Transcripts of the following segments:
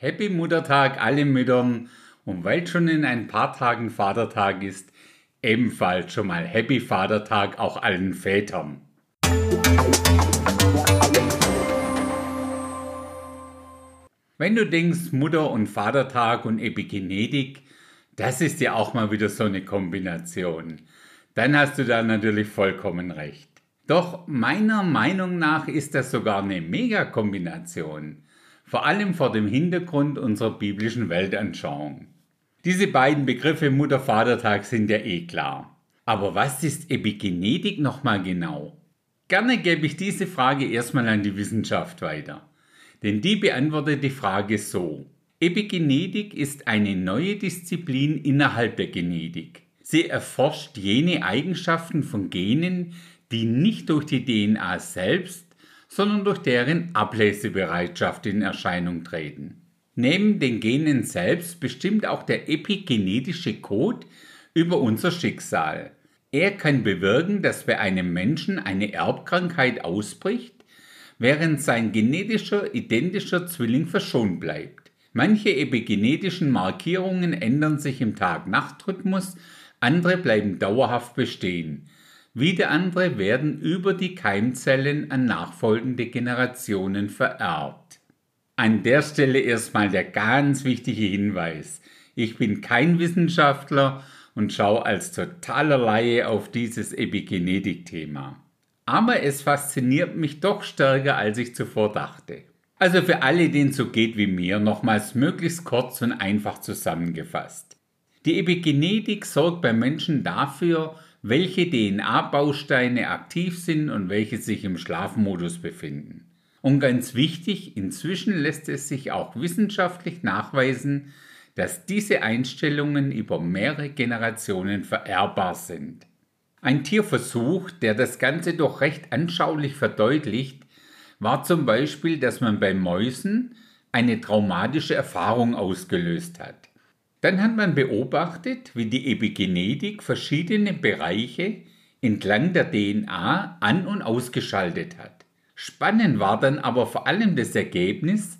Happy Muttertag alle Müttern und weil schon in ein paar Tagen Vatertag ist, ebenfalls schon mal Happy Vatertag auch allen Vätern. Wenn du denkst, Mutter- und Vatertag und Epigenetik, das ist ja auch mal wieder so eine Kombination, dann hast du da natürlich vollkommen recht. Doch meiner Meinung nach ist das sogar eine Megakombination, vor allem vor dem Hintergrund unserer biblischen Weltanschauung. Diese beiden Begriffe Mutter-Vatertag sind ja eh klar. Aber was ist Epigenetik nochmal genau? Gerne gebe ich diese Frage erstmal an die Wissenschaft weiter. Denn die beantwortet die Frage so. Epigenetik ist eine neue Disziplin innerhalb der Genetik. Sie erforscht jene Eigenschaften von Genen, die nicht durch die DNA selbst, sondern durch deren Ablesebereitschaft in Erscheinung treten. Neben den Genen selbst bestimmt auch der epigenetische Code über unser Schicksal. Er kann bewirken, dass bei einem Menschen eine Erbkrankheit ausbricht, während sein genetischer identischer Zwilling verschont bleibt. Manche epigenetischen Markierungen ändern sich im Tag-Nacht-Rhythmus, andere bleiben dauerhaft bestehen. Wieder andere werden über die Keimzellen an nachfolgende Generationen vererbt. An der Stelle erstmal der ganz wichtige Hinweis. Ich bin kein Wissenschaftler und schaue als totaler Laie auf dieses Epigenetik-Thema. Aber es fasziniert mich doch stärker, als ich zuvor dachte. Also für alle, denen so geht wie mir, nochmals möglichst kurz und einfach zusammengefasst. Die Epigenetik sorgt beim Menschen dafür, welche DNA-Bausteine aktiv sind und welche sich im Schlafmodus befinden. Und ganz wichtig, inzwischen lässt es sich auch wissenschaftlich nachweisen, dass diese Einstellungen über mehrere Generationen vererbbar sind. Ein Tierversuch, der das Ganze doch recht anschaulich verdeutlicht, war zum Beispiel, dass man bei Mäusen eine traumatische Erfahrung ausgelöst hat. Dann hat man beobachtet, wie die Epigenetik verschiedene Bereiche entlang der DNA an- und ausgeschaltet hat. Spannend war dann aber vor allem das Ergebnis,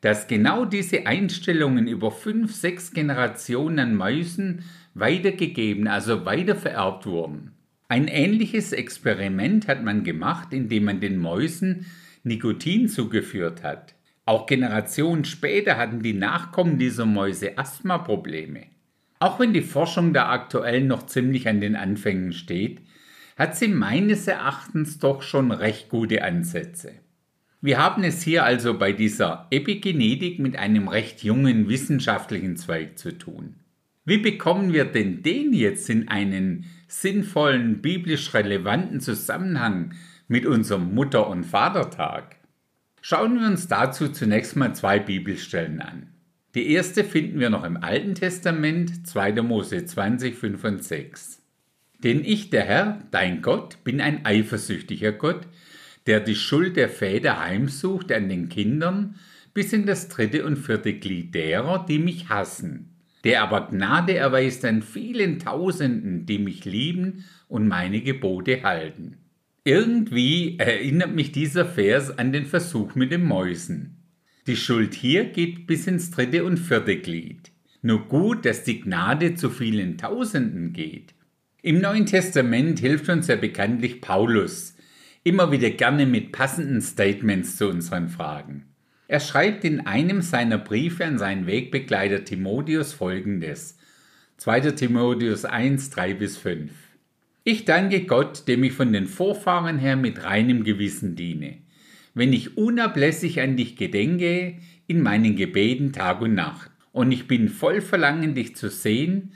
dass genau diese Einstellungen über fünf, sechs Generationen an Mäusen weitergegeben, also weitervererbt wurden. Ein ähnliches Experiment hat man gemacht, indem man den Mäusen Nikotin zugeführt hat. Auch Generationen später hatten die Nachkommen dieser Mäuse Asthmaprobleme. Auch wenn die Forschung da aktuell noch ziemlich an den Anfängen steht, hat sie meines Erachtens doch schon recht gute Ansätze. Wir haben es hier also bei dieser Epigenetik mit einem recht jungen wissenschaftlichen Zweig zu tun. Wie bekommen wir denn den jetzt in einen sinnvollen, biblisch relevanten Zusammenhang mit unserem Mutter- und Vatertag? Schauen wir uns dazu zunächst mal zwei Bibelstellen an. Die erste finden wir noch im Alten Testament, 2. Mose 20, 5 und 6. Denn ich, der Herr, dein Gott, bin ein eifersüchtiger Gott, der die Schuld der Väter heimsucht an den Kindern bis in das dritte und vierte Glied derer, die mich hassen, der aber Gnade erweist an vielen Tausenden, die mich lieben und meine Gebote halten. Irgendwie erinnert mich dieser Vers an den Versuch mit den Mäusen. Die Schuld hier geht bis ins dritte und vierte Glied. Nur gut, dass die Gnade zu vielen Tausenden geht. Im Neuen Testament hilft uns ja bekanntlich Paulus, immer wieder gerne mit passenden Statements zu unseren Fragen. Er schreibt in einem seiner Briefe an seinen Wegbegleiter Timotheus folgendes. 2. Timotheus 1, 3 bis 5. Ich danke Gott, dem ich von den Vorfahren her mit reinem Gewissen diene, wenn ich unablässig an dich gedenke in meinen Gebeten Tag und Nacht. Und ich bin voll Verlangen, dich zu sehen,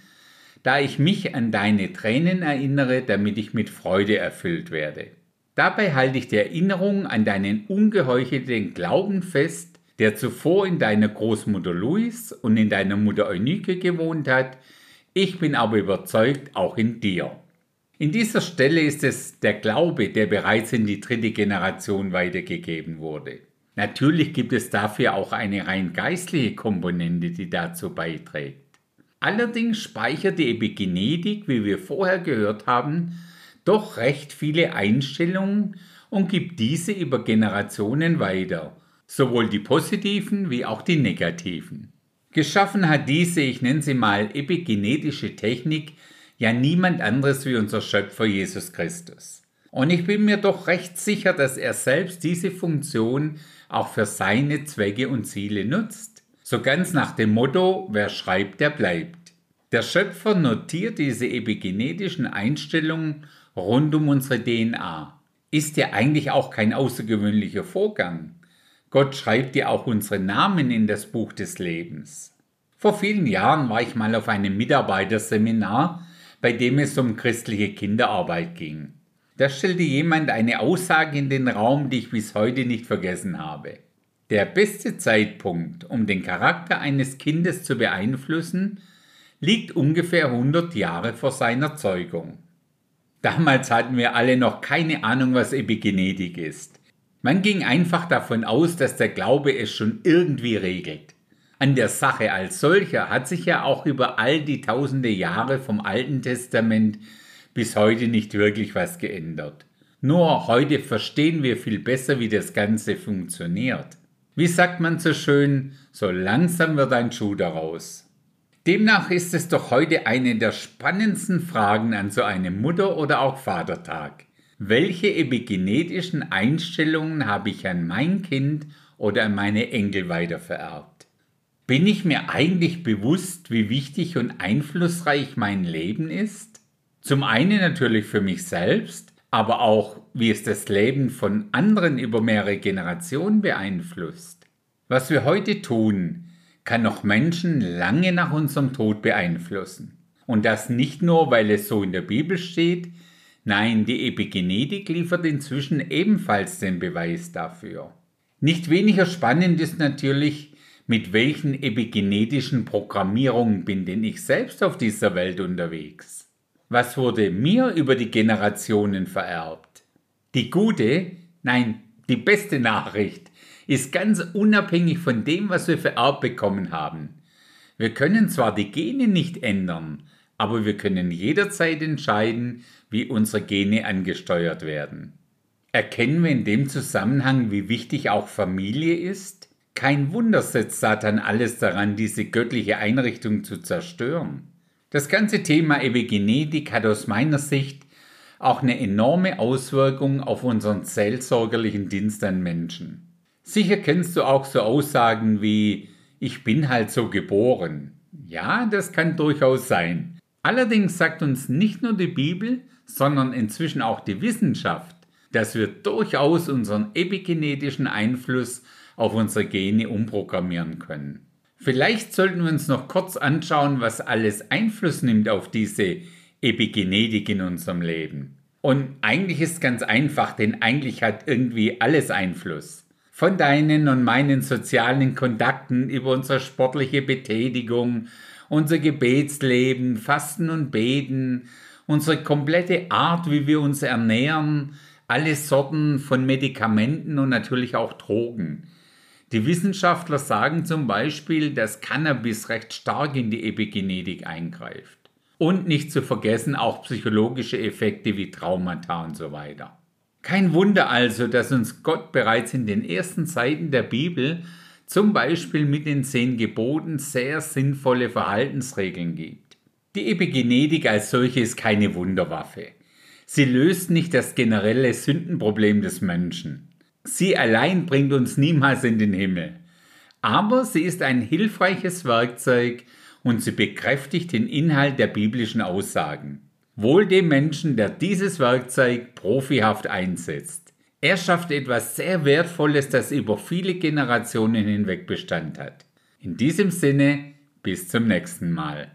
da ich mich an deine Tränen erinnere, damit ich mit Freude erfüllt werde. Dabei halte ich die Erinnerung an deinen ungeheuchelten Glauben fest, der zuvor in deiner Großmutter Louis und in deiner Mutter Eunike gewohnt hat. Ich bin aber überzeugt, auch in dir. In dieser Stelle ist es der Glaube, der bereits in die dritte Generation weitergegeben wurde. Natürlich gibt es dafür auch eine rein geistliche Komponente, die dazu beiträgt. Allerdings speichert die Epigenetik, wie wir vorher gehört haben, doch recht viele Einstellungen und gibt diese über Generationen weiter. sowohl die positiven wie auch die negativen. Geschaffen hat diese, ich nenne sie mal epigenetische Technik, ja niemand anderes wie unser Schöpfer Jesus Christus. Und ich bin mir doch recht sicher, dass er selbst diese Funktion auch für seine Zwecke und Ziele nutzt. So ganz nach dem Motto, wer schreibt, der bleibt. Der Schöpfer notiert diese epigenetischen Einstellungen rund um unsere DNA. Ist ja eigentlich auch kein außergewöhnlicher Vorgang. Gott schreibt ja auch unsere Namen in das Buch des Lebens. Vor vielen Jahren war ich mal auf einem Mitarbeiterseminar, bei dem es um christliche Kinderarbeit ging. Da stellte jemand eine Aussage in den Raum, die ich bis heute nicht vergessen habe. Der beste Zeitpunkt, um den Charakter eines Kindes zu beeinflussen, liegt ungefähr 100 Jahre vor seiner Zeugung. Damals hatten wir alle noch keine Ahnung, was Epigenetik ist. Man ging einfach davon aus, dass der Glaube es schon irgendwie regelt. An der Sache als solcher hat sich ja auch über all die tausende Jahre vom Alten Testament bis heute nicht wirklich was geändert. Nur heute verstehen wir viel besser, wie das Ganze funktioniert. Wie sagt man so schön, so langsam wird ein Schuh daraus. Demnach ist es doch heute eine der spannendsten Fragen an so einem Mutter- oder auch Vatertag. Welche epigenetischen Einstellungen habe ich an mein Kind oder an meine Enkel weitervererbt? Bin ich mir eigentlich bewusst, wie wichtig und einflussreich mein Leben ist? Zum einen natürlich für mich selbst, aber auch, wie es das Leben von anderen über mehrere Generationen beeinflusst. Was wir heute tun, kann noch Menschen lange nach unserem Tod beeinflussen. Und das nicht nur, weil es so in der Bibel steht, nein, die Epigenetik liefert inzwischen ebenfalls den Beweis dafür. Nicht weniger spannend ist natürlich, mit welchen epigenetischen Programmierungen bin denn ich selbst auf dieser Welt unterwegs. Was wurde mir über die Generationen vererbt? Die gute, nein, die beste Nachricht ist ganz unabhängig von dem, was wir vererbt bekommen haben. Wir können zwar die Gene nicht ändern, aber wir können jederzeit entscheiden, wie unsere Gene angesteuert werden. Erkennen wir in dem Zusammenhang, wie wichtig auch Familie ist? Kein Wunder setzt Satan alles daran, diese göttliche Einrichtung zu zerstören. Das ganze Thema Epigenetik hat aus meiner Sicht auch eine enorme Auswirkung auf unseren seelsorgerlichen Dienst an Menschen. Sicher kennst du auch so Aussagen wie ich bin halt so geboren. Ja, das kann durchaus sein. Allerdings sagt uns nicht nur die Bibel, sondern inzwischen auch die Wissenschaft, dass wir durchaus unseren epigenetischen Einfluss auf unsere Gene umprogrammieren können. Vielleicht sollten wir uns noch kurz anschauen, was alles Einfluss nimmt auf diese Epigenetik in unserem Leben. Und eigentlich ist es ganz einfach, denn eigentlich hat irgendwie alles Einfluss. Von deinen und meinen sozialen Kontakten über unsere sportliche Betätigung, unser Gebetsleben, Fasten und Beten, unsere komplette Art, wie wir uns ernähren, alle Sorten von Medikamenten und natürlich auch Drogen. Die Wissenschaftler sagen zum Beispiel, dass Cannabis recht stark in die Epigenetik eingreift. Und nicht zu vergessen auch psychologische Effekte wie Traumata und so weiter. Kein Wunder also, dass uns Gott bereits in den ersten Seiten der Bibel zum Beispiel mit den zehn Geboten sehr sinnvolle Verhaltensregeln gibt. Die Epigenetik als solche ist keine Wunderwaffe. Sie löst nicht das generelle Sündenproblem des Menschen. Sie allein bringt uns niemals in den Himmel. Aber sie ist ein hilfreiches Werkzeug und sie bekräftigt den Inhalt der biblischen Aussagen. Wohl dem Menschen, der dieses Werkzeug profihaft einsetzt. Er schafft etwas sehr Wertvolles, das über viele Generationen hinweg Bestand hat. In diesem Sinne, bis zum nächsten Mal.